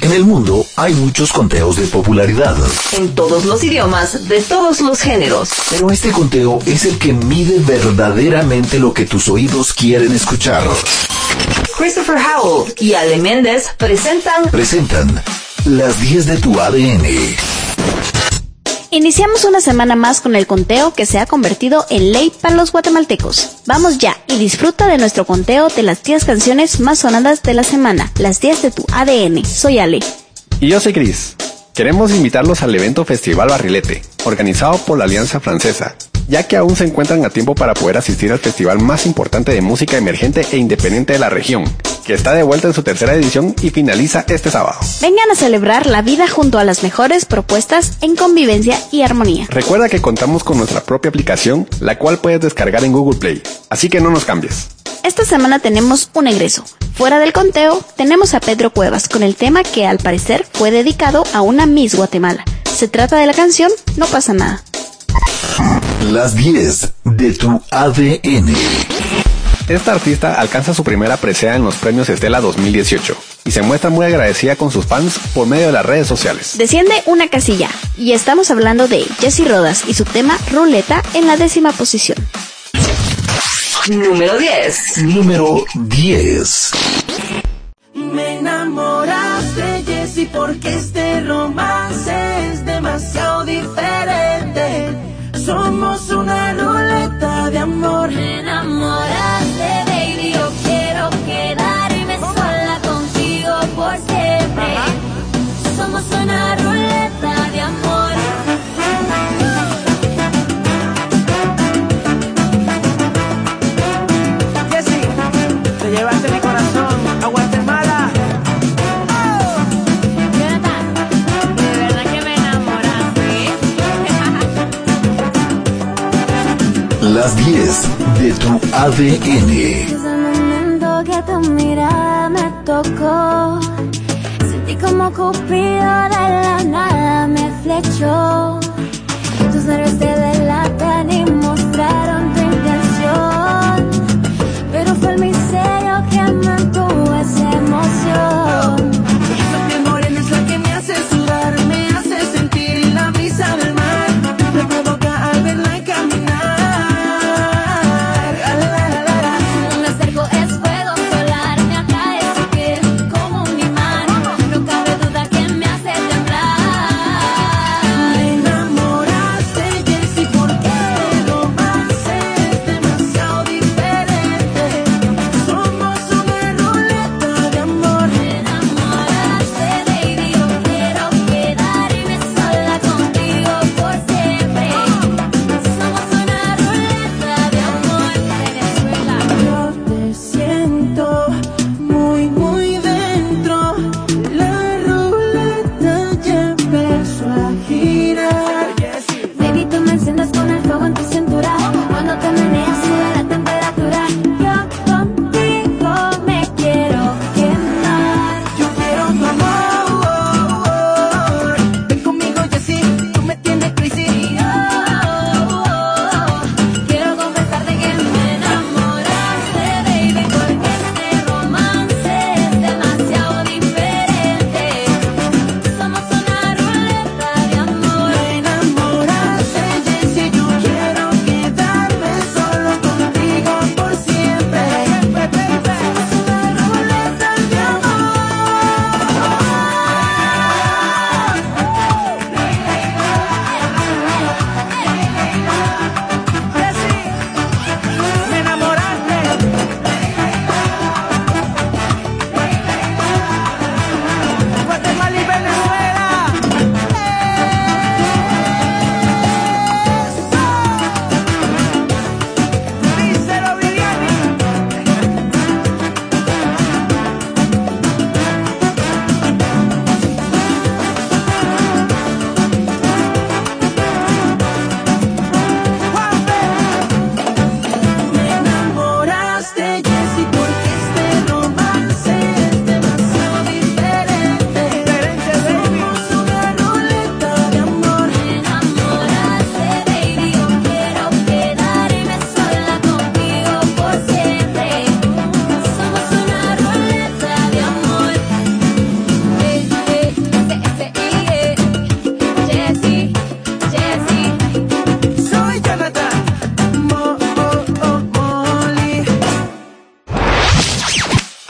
En el mundo hay muchos conteos de popularidad. En todos los idiomas, de todos los géneros. Pero este conteo es el que mide verdaderamente lo que tus oídos quieren escuchar. Christopher Howell y Ale Méndez presentan... Presentan las 10 de tu ADN. Iniciamos una semana más con el conteo que se ha convertido en ley para los guatemaltecos. Vamos ya y disfruta de nuestro conteo de las 10 canciones más sonadas de la semana, las 10 de tu ADN. Soy Ale. Y yo soy Cris. Queremos invitarlos al evento Festival Barrilete, organizado por la Alianza Francesa, ya que aún se encuentran a tiempo para poder asistir al festival más importante de música emergente e independiente de la región, que está de vuelta en su tercera edición y finaliza este sábado. Vengan a celebrar la vida junto a las mejores propuestas en convivencia y armonía. Recuerda que contamos con nuestra propia aplicación, la cual puedes descargar en Google Play, así que no nos cambies. Esta semana tenemos un egreso. Fuera del conteo, tenemos a Pedro Cuevas con el tema que al parecer fue dedicado a una Miss Guatemala. Se trata de la canción No pasa nada. Las 10 de tu ADN. Esta artista alcanza su primera presea en los premios Estela 2018 y se muestra muy agradecida con sus fans por medio de las redes sociales. Desciende una casilla y estamos hablando de Jessie Rodas y su tema Ruleta en la décima posición. Número 10. Número 10. Me enamoraste, Jessie, porque este romance 10 de tu ADN. Desde el momento que tu mirada me tocó, sentí como Cupido de la nada me flechó. Tus nervios te delatan y mostraron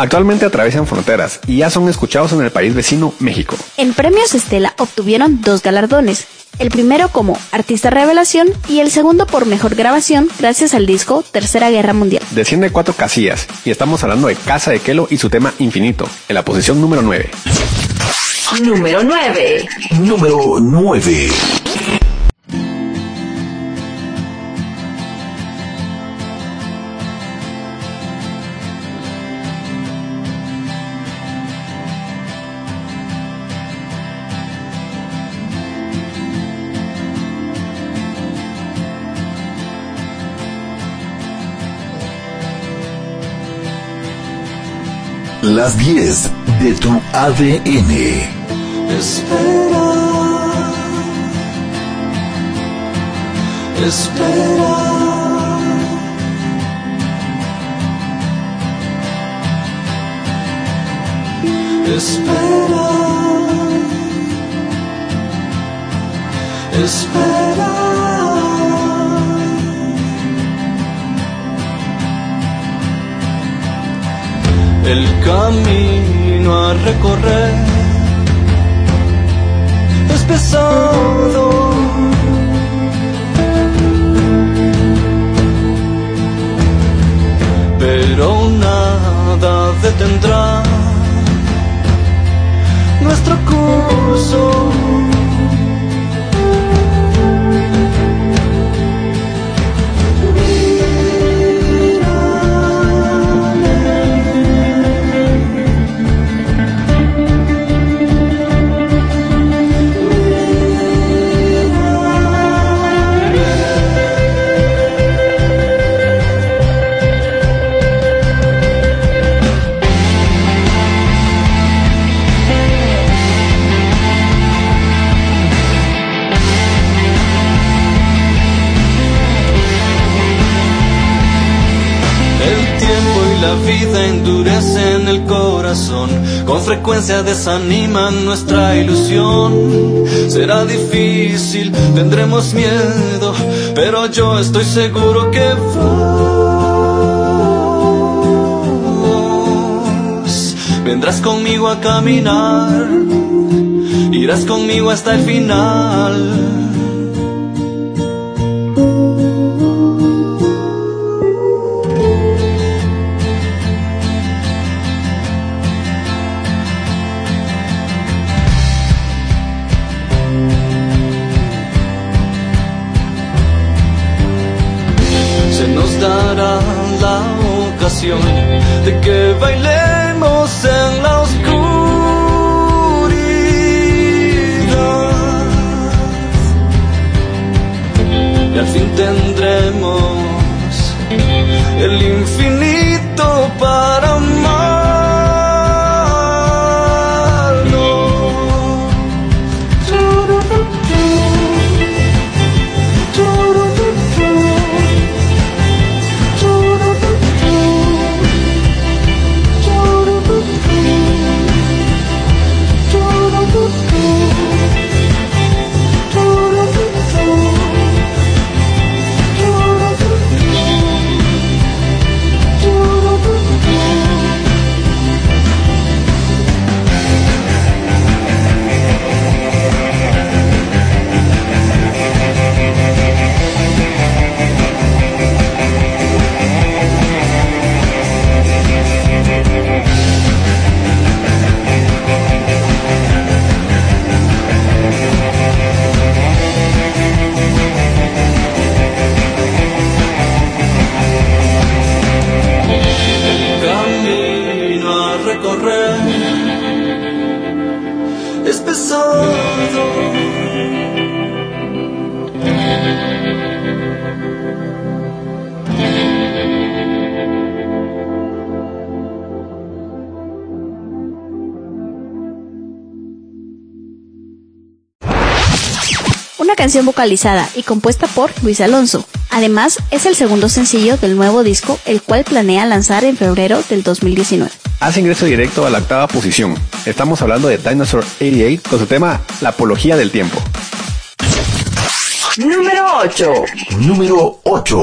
Actualmente atraviesan fronteras y ya son escuchados en el país vecino México. En Premios Estela obtuvieron dos galardones, el primero como Artista Revelación y el segundo por Mejor Grabación gracias al disco Tercera Guerra Mundial. Desciende cuatro casillas y estamos hablando de Casa de Kelo y su tema Infinito, en la posición número 9. Número 9. Número 9. Las 10 de tu ADN. Espera, espera. Espera, espera. El camino a recorrer es pesado. Desaniman nuestra ilusión. Será difícil, tendremos miedo, pero yo estoy seguro que vos vendrás conmigo a caminar, irás conmigo hasta el final. Canción vocalizada y compuesta por Luis Alonso. Además, es el segundo sencillo del nuevo disco, el cual planea lanzar en febrero del 2019. Hace ingreso directo a la octava posición. Estamos hablando de Dinosaur 88 con su tema La apología del tiempo. Número 8. Número 8.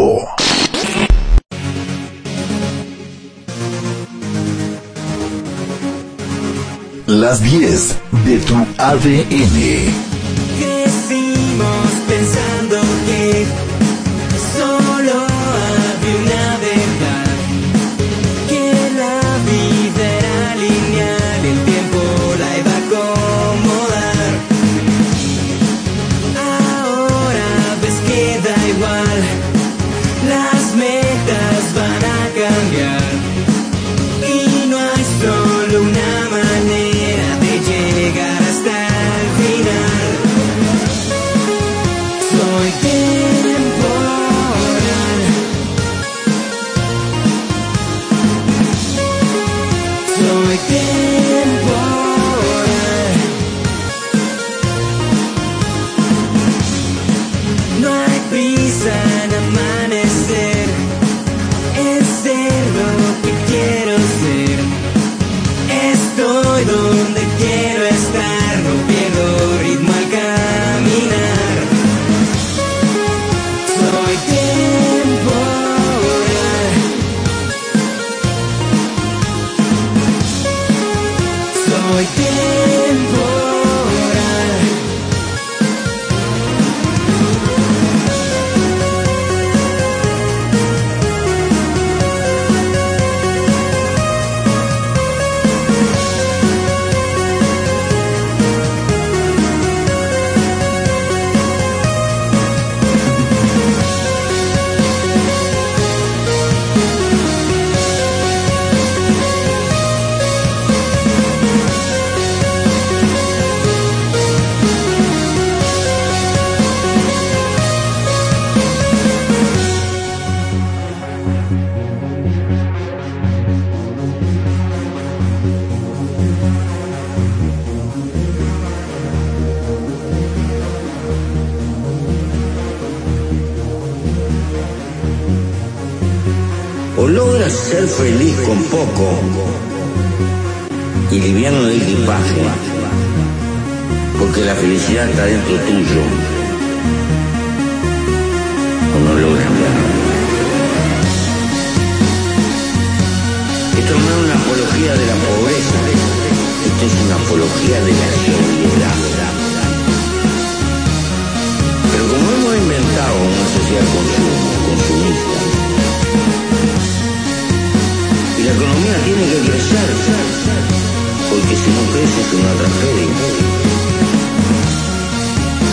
Las 10 de tu ADN. must feliz con poco y liviano de equipaje, porque la felicidad está dentro tuyo. O no nada. Esto no es una apología de la pobreza, esto es una apología de la sobriedad. Que crecer, porque si no crece es una tragedia.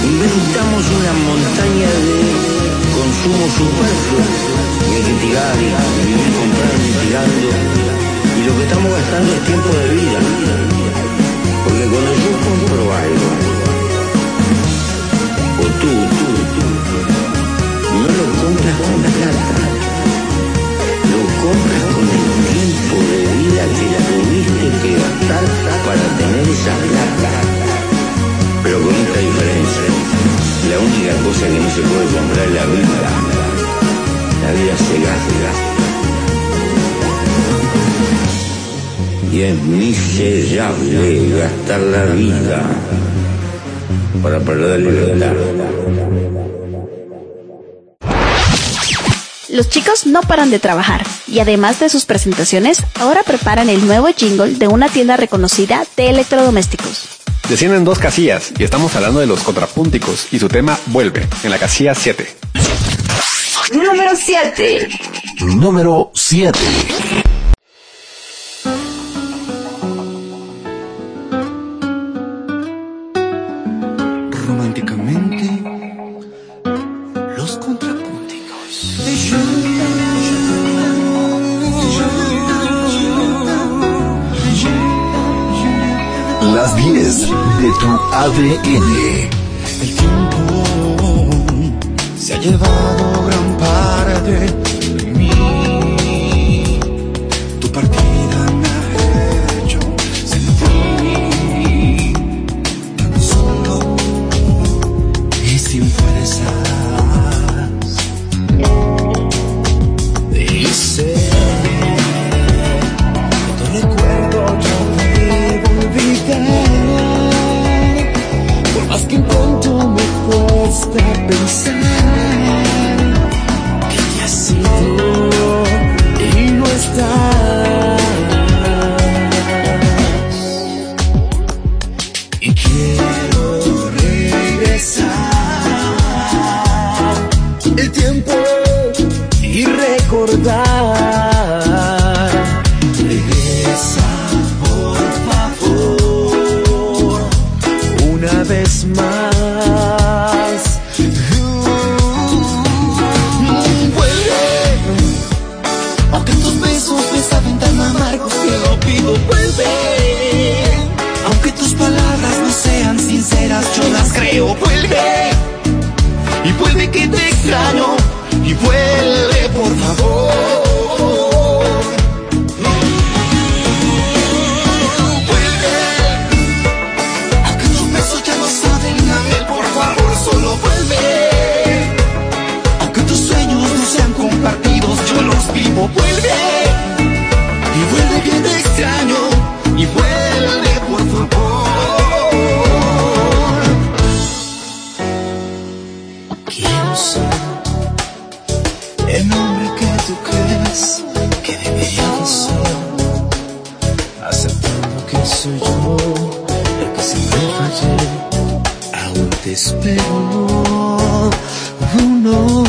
Inventamos una montaña de consumo superfluo, y hay que tirar y vivir comprando y tirando, y lo que estamos gastando es tiempo de vida. Miserable gastar la vida para perder libertad. Los chicos no paran de trabajar y además de sus presentaciones, ahora preparan el nuevo jingle de una tienda reconocida de electrodomésticos. Descienden dos casillas y estamos hablando de los contrapúnticos y su tema Vuelve, en la casilla 7. Número 7. Número 7. Tu ADN. El tiempo se ha llevado gran parte que soy yo el que siempre fallé. Aún te espero. Oh, no.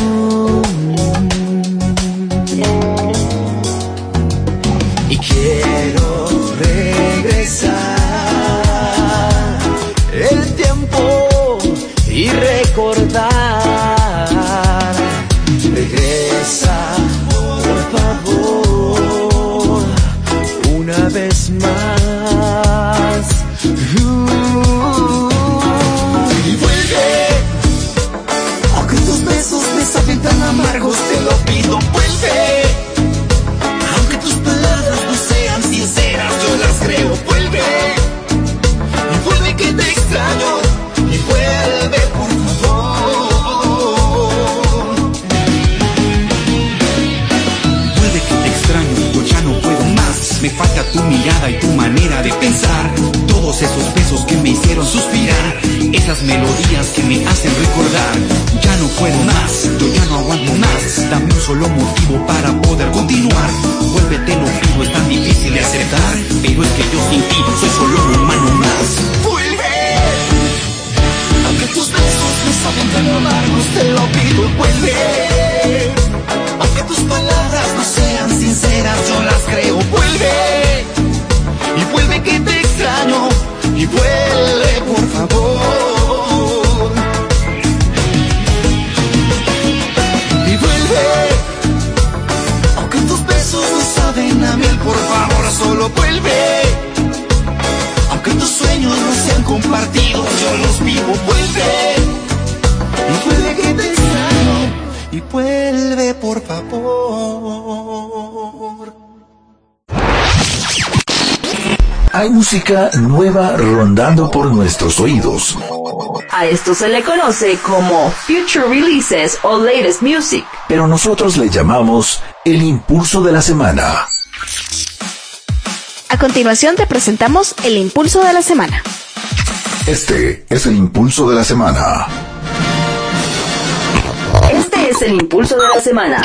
Esas melodías que me hacen recordar. Ya no puedo más, yo ya no aguanto más. Dame un solo motivo para poder continuar. Vuelve, te lo pido, es tan difícil de aceptar. Pero es que yo sin ti soy solo un humano más. Vuelve, aunque tus besos me saben tan amargos, te lo pido, vuelve. Aunque tus palabras no sean sinceras, yo las creo, vuelve. Y vuelve que te extraño, y vuelve por favor. Y vuelve, aunque tus besos no saben a miel, por favor, solo vuelve. Aunque tus sueños no sean compartidos, yo los vivo, vuelve. Y vuelve que te extraño, y vuelve por favor. Hay música nueva rondando por nuestros oídos. A esto se le conoce como Future Releases o Latest Music. Pero nosotros le llamamos el impulso de la semana. A continuación te presentamos el impulso de la semana. Este es el impulso de la semana. Este es el impulso de la semana.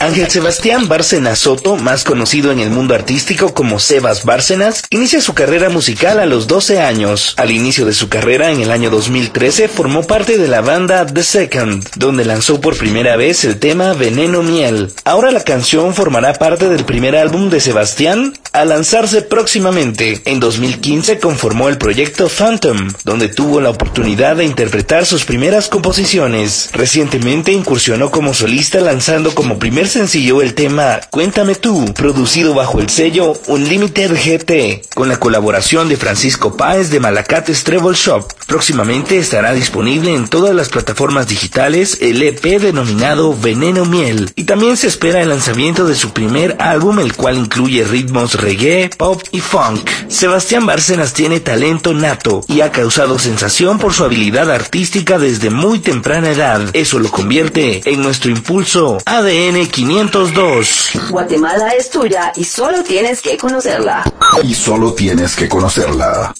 Ángel Sebastián Bárcenas Soto, más conocido en el mundo artístico como Sebas Bárcenas, inicia su carrera musical a los 12 años. Al inicio de su carrera en el año 2013 formó parte de la banda The Second, donde lanzó por primera vez el tema Veneno Miel. Ahora la canción formará parte del primer álbum de Sebastián a lanzarse próximamente. En 2015 conformó el proyecto Phantom, donde tuvo la oportunidad de interpretar sus primeras composiciones. Recientemente incursionó como solista lanzando como primer sencillo el tema Cuéntame tú, producido bajo el sello Unlimited GT, con la colaboración de Francisco Páez de Malacates Treble Shop. Próximamente estará disponible en todas las plataformas digitales el EP denominado Veneno Miel, y también se espera el lanzamiento de su primer álbum, el cual incluye ritmos reggae, pop y funk. Sebastián Bárcenas tiene talento nato y ha causado sensación por su habilidad artística desde muy temprana edad. Eso lo convierte en nuestro impulso ADN 502. Guatemala es tuya y solo tienes que conocerla. Y solo tienes que conocerla.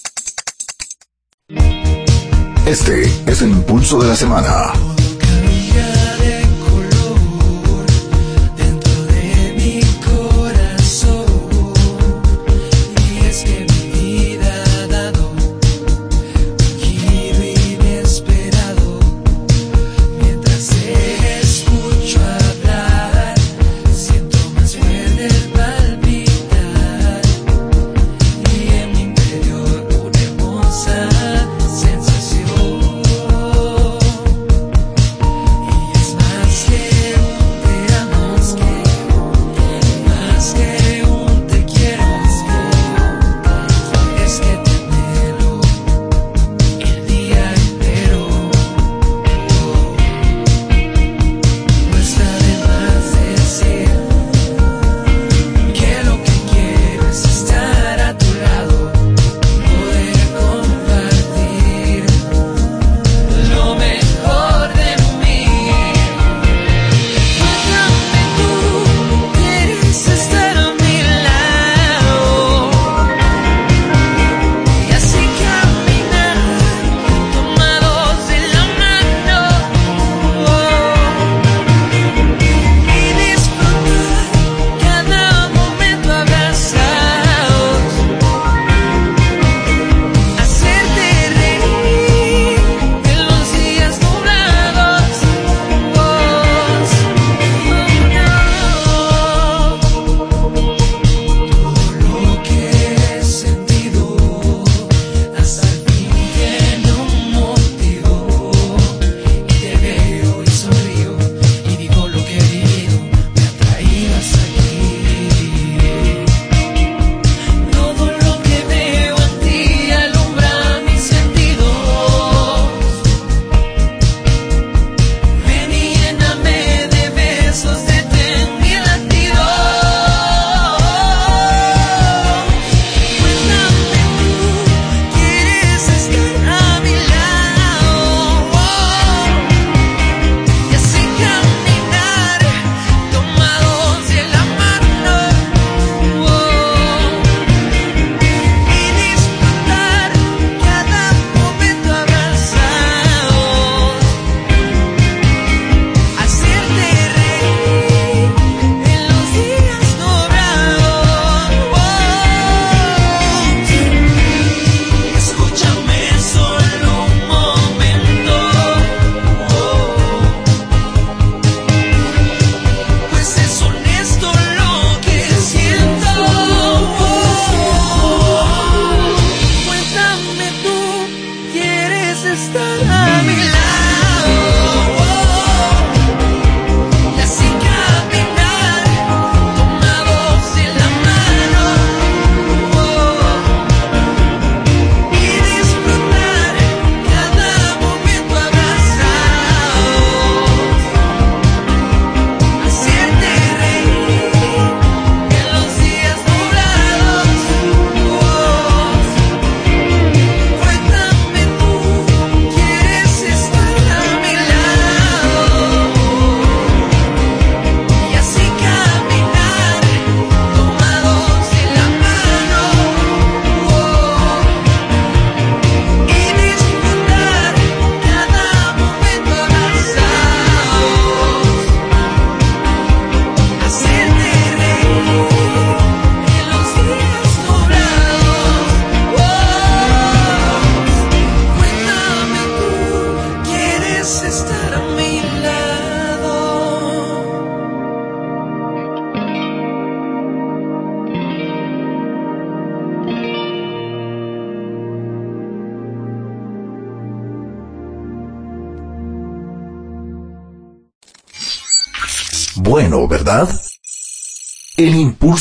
Este es el impulso de la semana.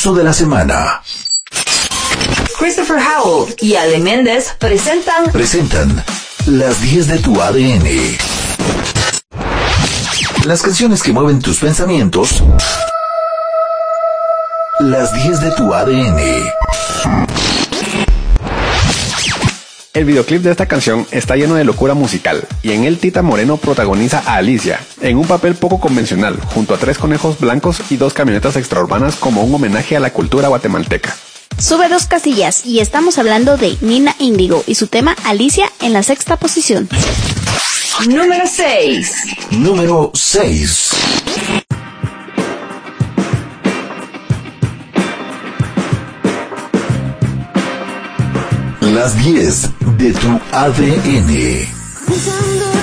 De la semana. Christopher Howell y Ale Méndez presentan Presentan las 10 de tu ADN. Las canciones que mueven tus pensamientos. Las 10 de tu ADN. El videoclip de esta canción está lleno de locura musical y en él Tita Moreno protagoniza a Alicia en un papel poco convencional junto a tres conejos blancos y dos camionetas extraurbanas como un homenaje a la cultura guatemalteca. Sube dos casillas y estamos hablando de Nina Índigo y su tema Alicia en la sexta posición. número 6. Número 6. Las 10 de tu ADN.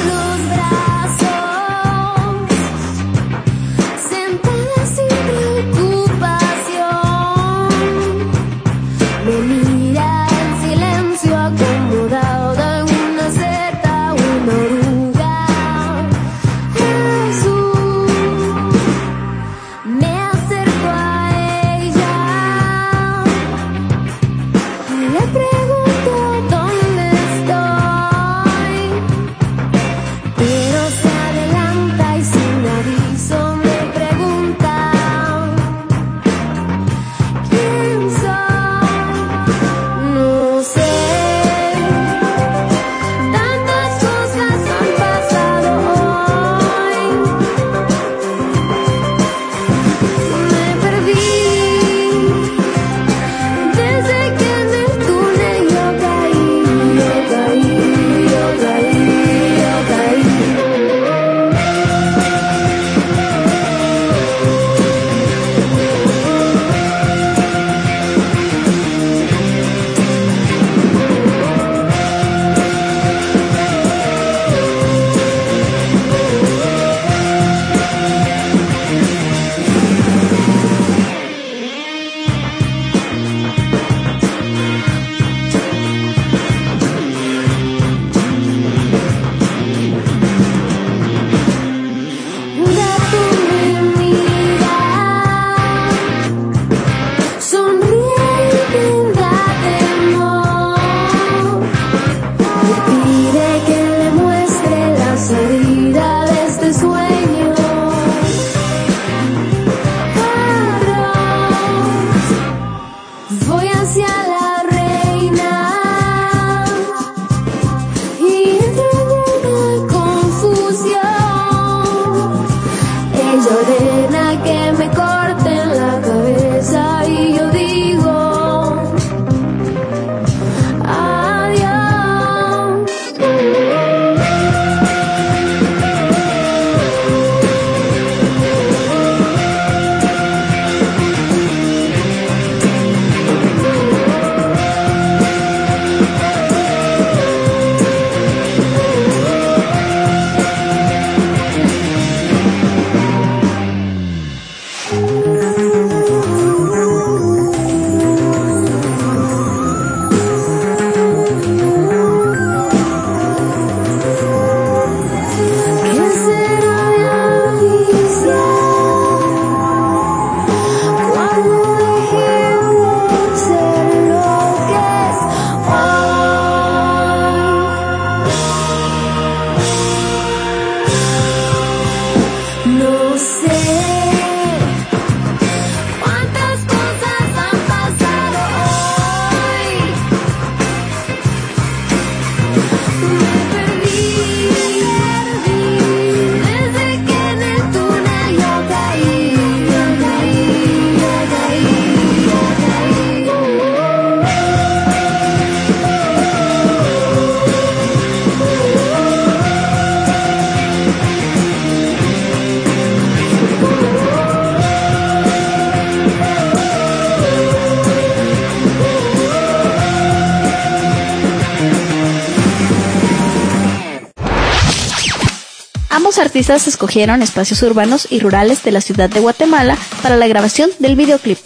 artistas escogieron espacios urbanos y rurales de la ciudad de Guatemala para la grabación del videoclip.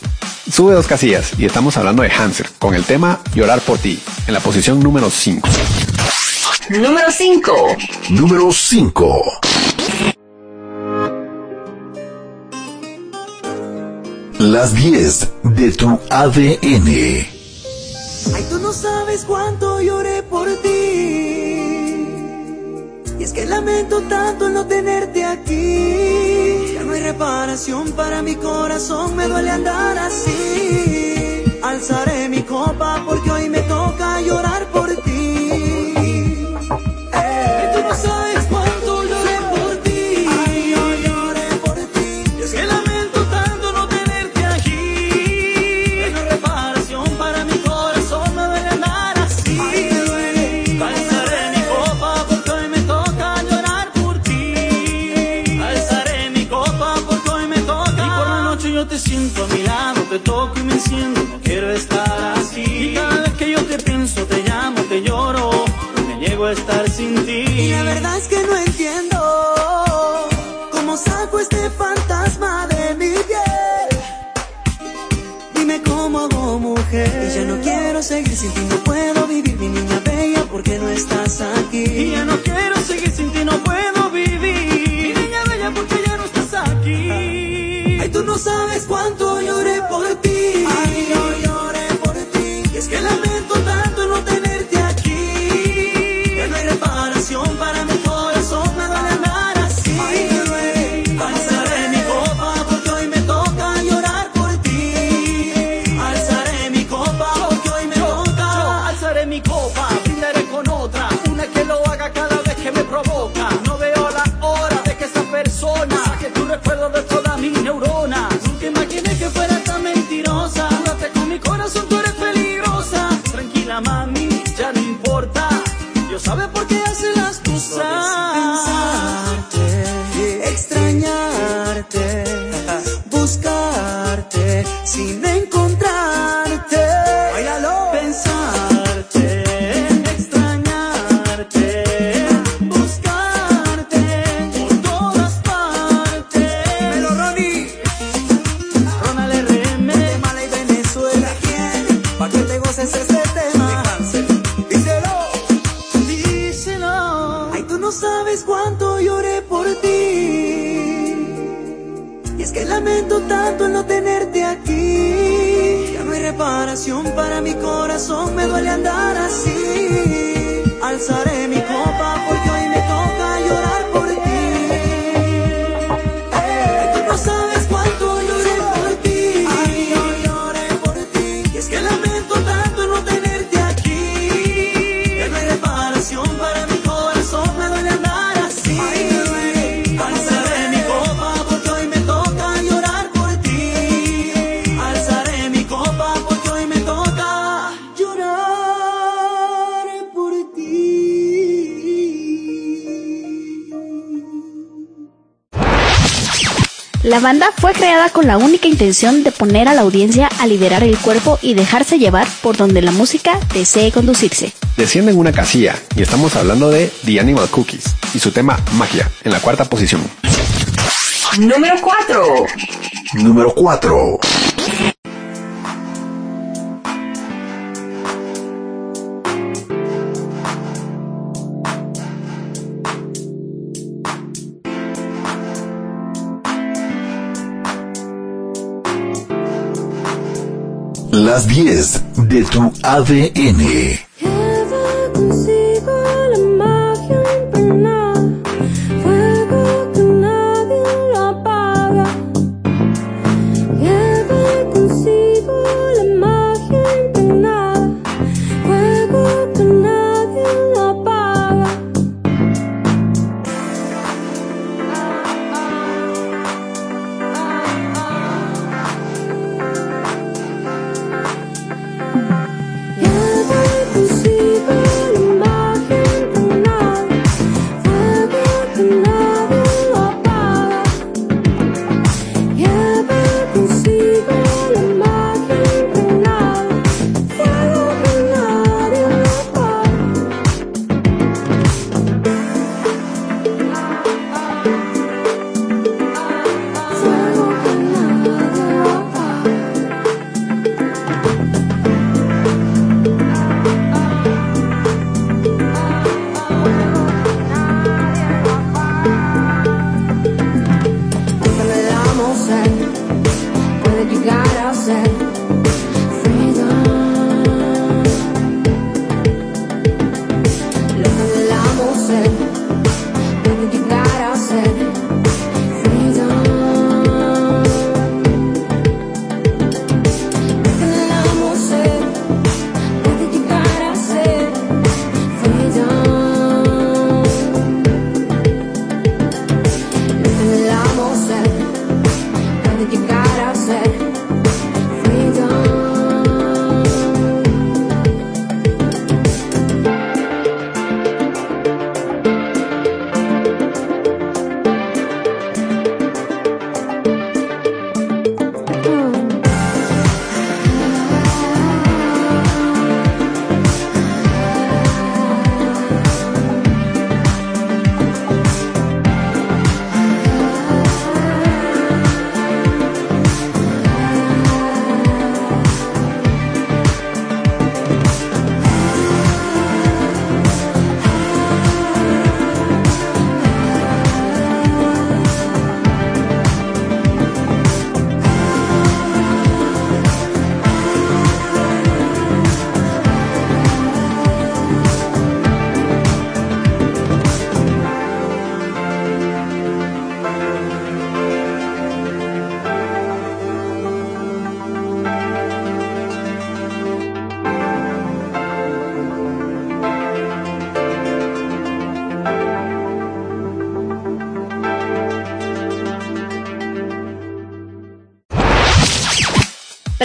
Sube dos casillas y estamos hablando de Hanser con el tema Llorar por ti, en la posición número 5. Número 5. Número 5. Las 10 de tu ADN. Ay, tú no sabes cuánto lloré por ti tanto no tenerte aquí. Ya no hay reparación para mi corazón, me duele andar así. Alzaré mi copa porque hoy me toca llorar. con la única intención de poner a la audiencia a liberar el cuerpo y dejarse llevar por donde la música desee conducirse. Descienden una casilla y estamos hablando de The Animal Cookies y su tema Magia en la cuarta posición. Número 4. Número 4. las 10 de tu ADN.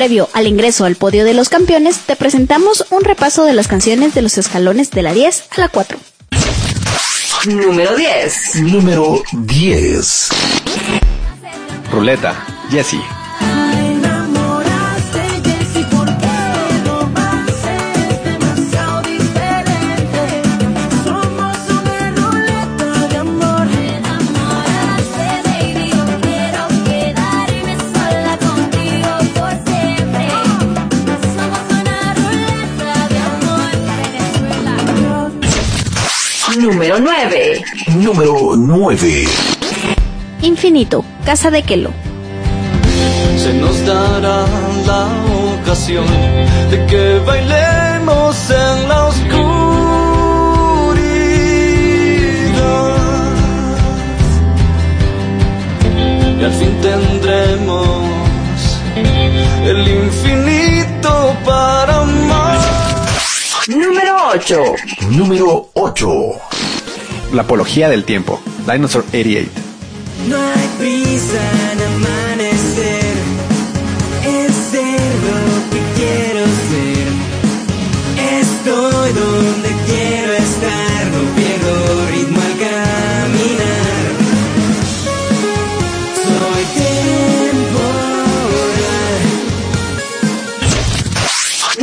Previo al ingreso al podio de los campeones, te presentamos un repaso de las canciones de los escalones de la 10 a la 4. Número 10. Número 10. Ruleta, Jesse. Número 9. Número 9. Infinito, Casa de Kelo. se nos dará la ocasión de que bailemos en la oscuridad y al fin tendremos el infinito para amar. Número 8. Número 8. La apología del tiempo, Dinosaur 88. No hay prisa en amanecer, es ser lo que quiero ser. Estoy donde quiero estar, no pierdo ritmo al caminar. Soy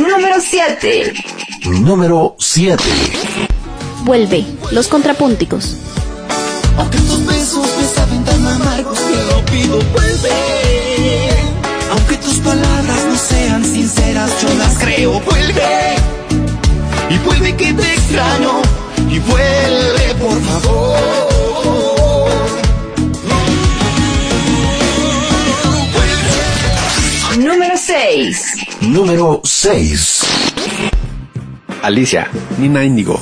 temporal. Número 7. Número 7. Vuelve, Los Contrapúnticos. Aunque tus besos me saben tan amargos, te lo pido, vuelve. Aunque tus palabras no sean sinceras, yo las creo, vuelve. Y vuelve que te extraño, y vuelve, por favor. Número 6. Número 6. Alicia, Nina Índigo.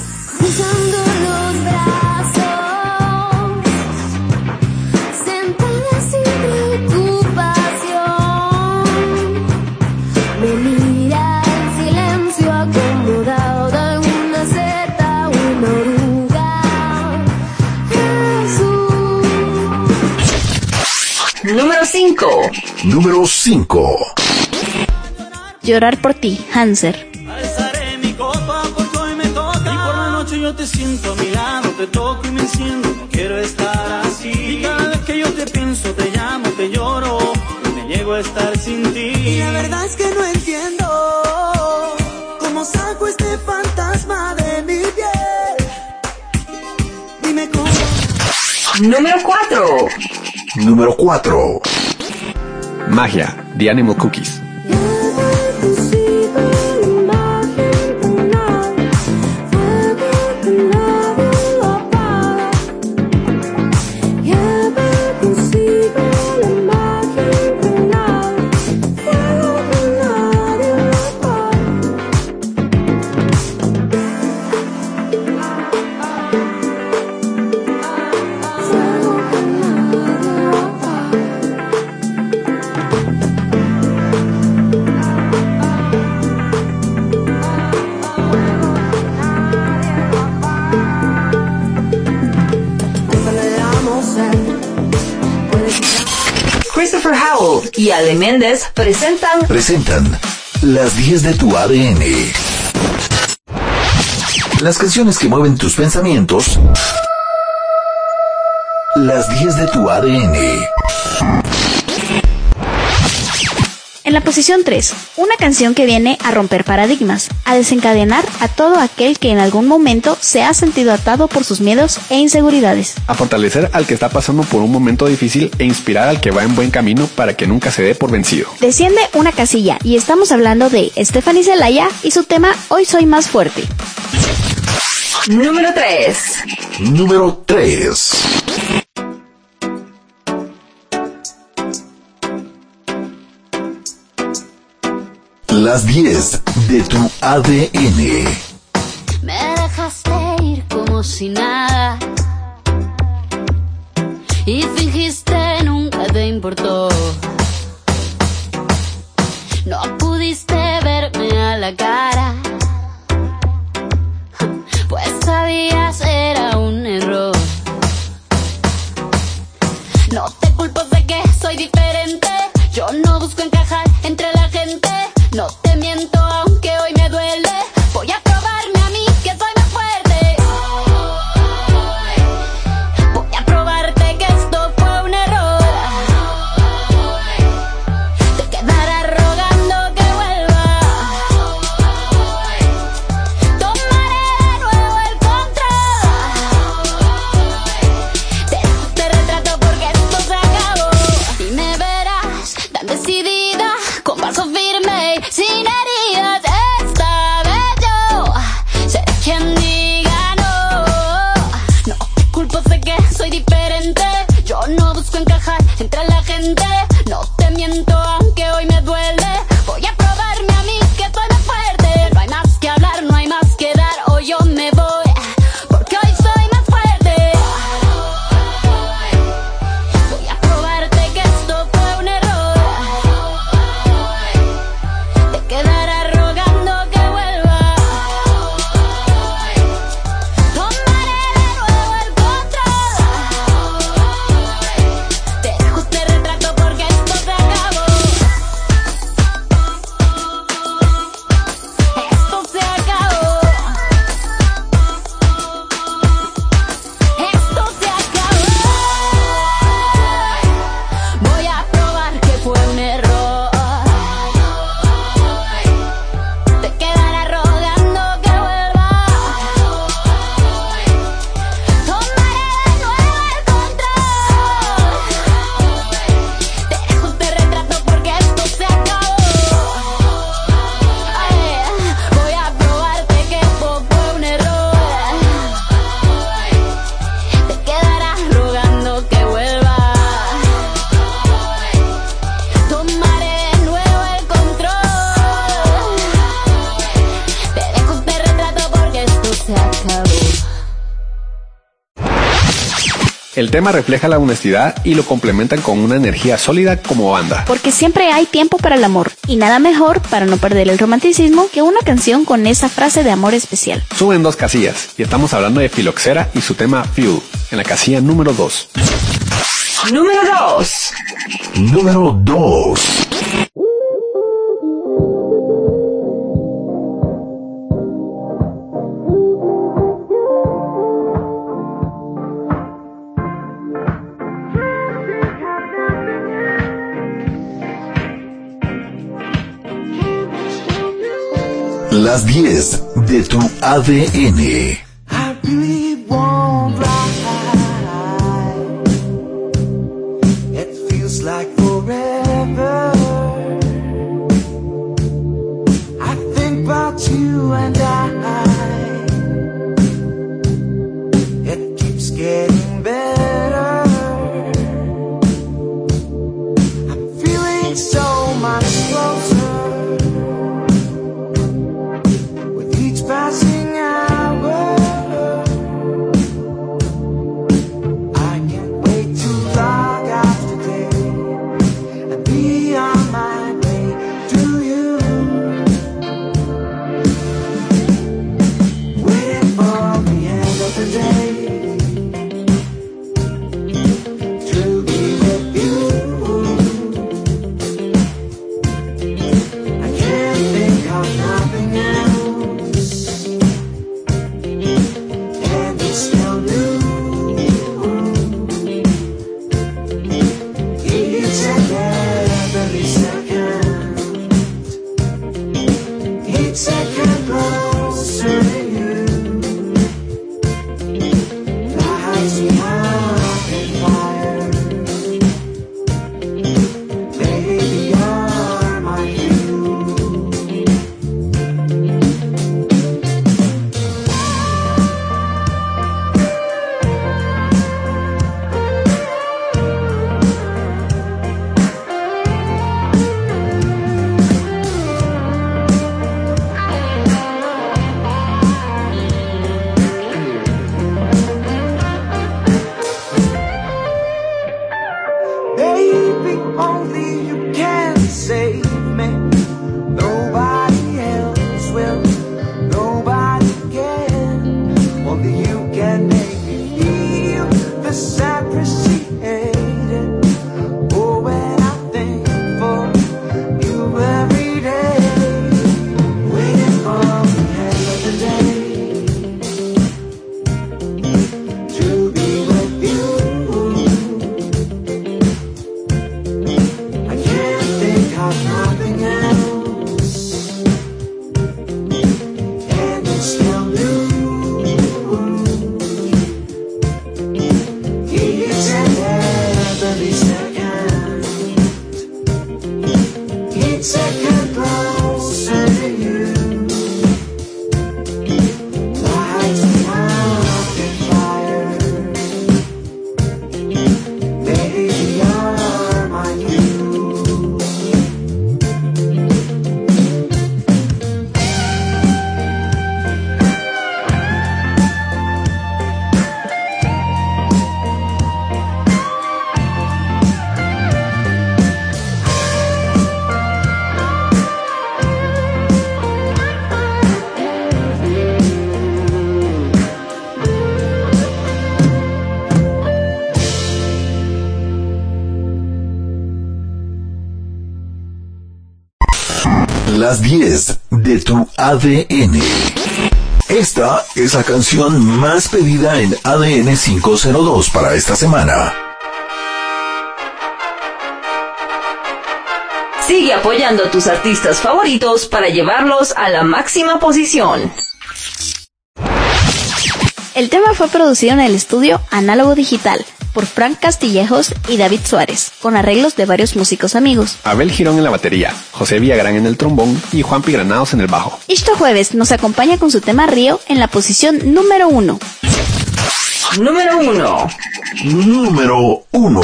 5. Número 5. Llorar por ti, Hanser. Alzaré mi copa porque hoy me toca. Y por la noche yo te siento a mi lado, te toco y me enciendo. No quiero estar así. Y cada vez que yo te pienso, te llamo, te lloro. Me llego a estar sin ti. Y la verdad es que no entiendo cómo saco este fantasma de mi piel. Dime cómo. Número 4. Número 4. Magia, The Animal Cookies. Y Ale Méndez presentan Presentan las 10 de tu ADN. Las canciones que mueven tus pensamientos. Las 10 de tu ADN. En la posición 3, una canción que viene a romper paradigmas, a desencadenar a todo aquel que en algún momento se ha sentido atado por sus miedos e inseguridades. A fortalecer al que está pasando por un momento difícil e inspirar al que va en buen camino para que nunca se dé por vencido. Desciende una casilla y estamos hablando de Stephanie Zelaya y su tema Hoy soy más fuerte. Número 3. Número 3. Las 10 de tu ADN. Me dejaste ir como si nada. Y fingiste nunca te importó. No pudiste verme a la cara. Pues sabías era un error. No te culpo de que soy diferente. Yo no tema refleja la honestidad y lo complementan con una energía sólida como banda. Porque siempre hay tiempo para el amor y nada mejor para no perder el romanticismo que una canción con esa frase de amor especial. Suben dos casillas y estamos hablando de Filoxera y su tema Fuel en la casilla número 2. Número 2. Número 2. Las 10 de tu ADN. las 10 de tu ADN. Esta es la canción más pedida en ADN 502 para esta semana. Sigue apoyando a tus artistas favoritos para llevarlos a la máxima posición. El tema fue producido en el estudio Análogo Digital por Frank Castillejos y David Suárez, con arreglos de varios músicos amigos. Abel Girón en la batería, José Villagrán en el trombón y Juan Pigranados en el bajo. Isto Jueves nos acompaña con su tema Río en la posición número uno. Número uno. Número uno.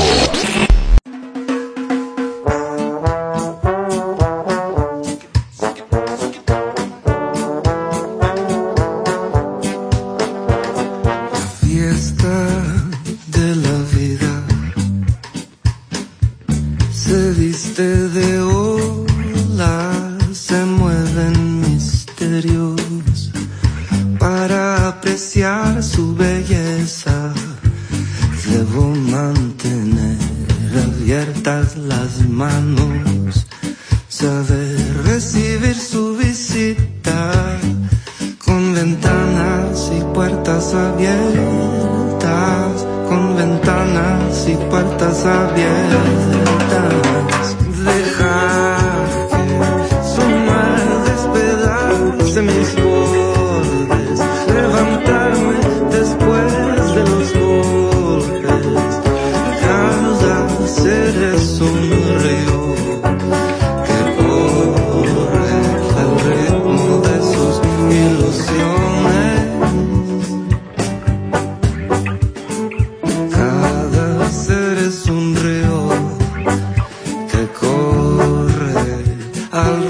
I'll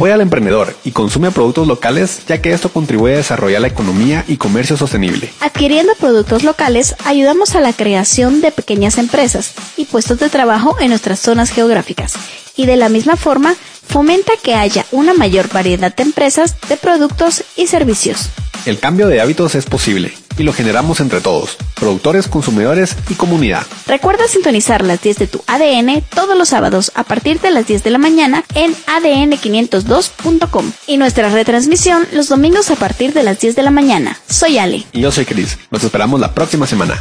Apoya al emprendedor y consume productos locales ya que esto contribuye a desarrollar la economía y comercio sostenible. Adquiriendo productos locales, ayudamos a la creación de pequeñas empresas y puestos de trabajo en nuestras zonas geográficas. Y de la misma forma, fomenta que haya una mayor variedad de empresas, de productos y servicios. El cambio de hábitos es posible y lo generamos entre todos, productores, consumidores y comunidad. Recuerda sintonizar las 10 de tu ADN todos los sábados a partir de las 10 de la mañana en adn502.com y nuestra retransmisión los domingos a partir de las 10 de la mañana. Soy Ale. Y yo soy Chris. Nos esperamos la próxima semana.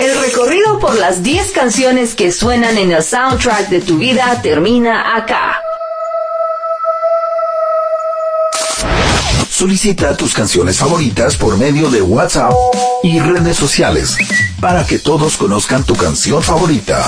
El recorrido por las 10 canciones que suenan en el soundtrack de tu vida termina acá. Solicita tus canciones favoritas por medio de WhatsApp y redes sociales para que todos conozcan tu canción favorita.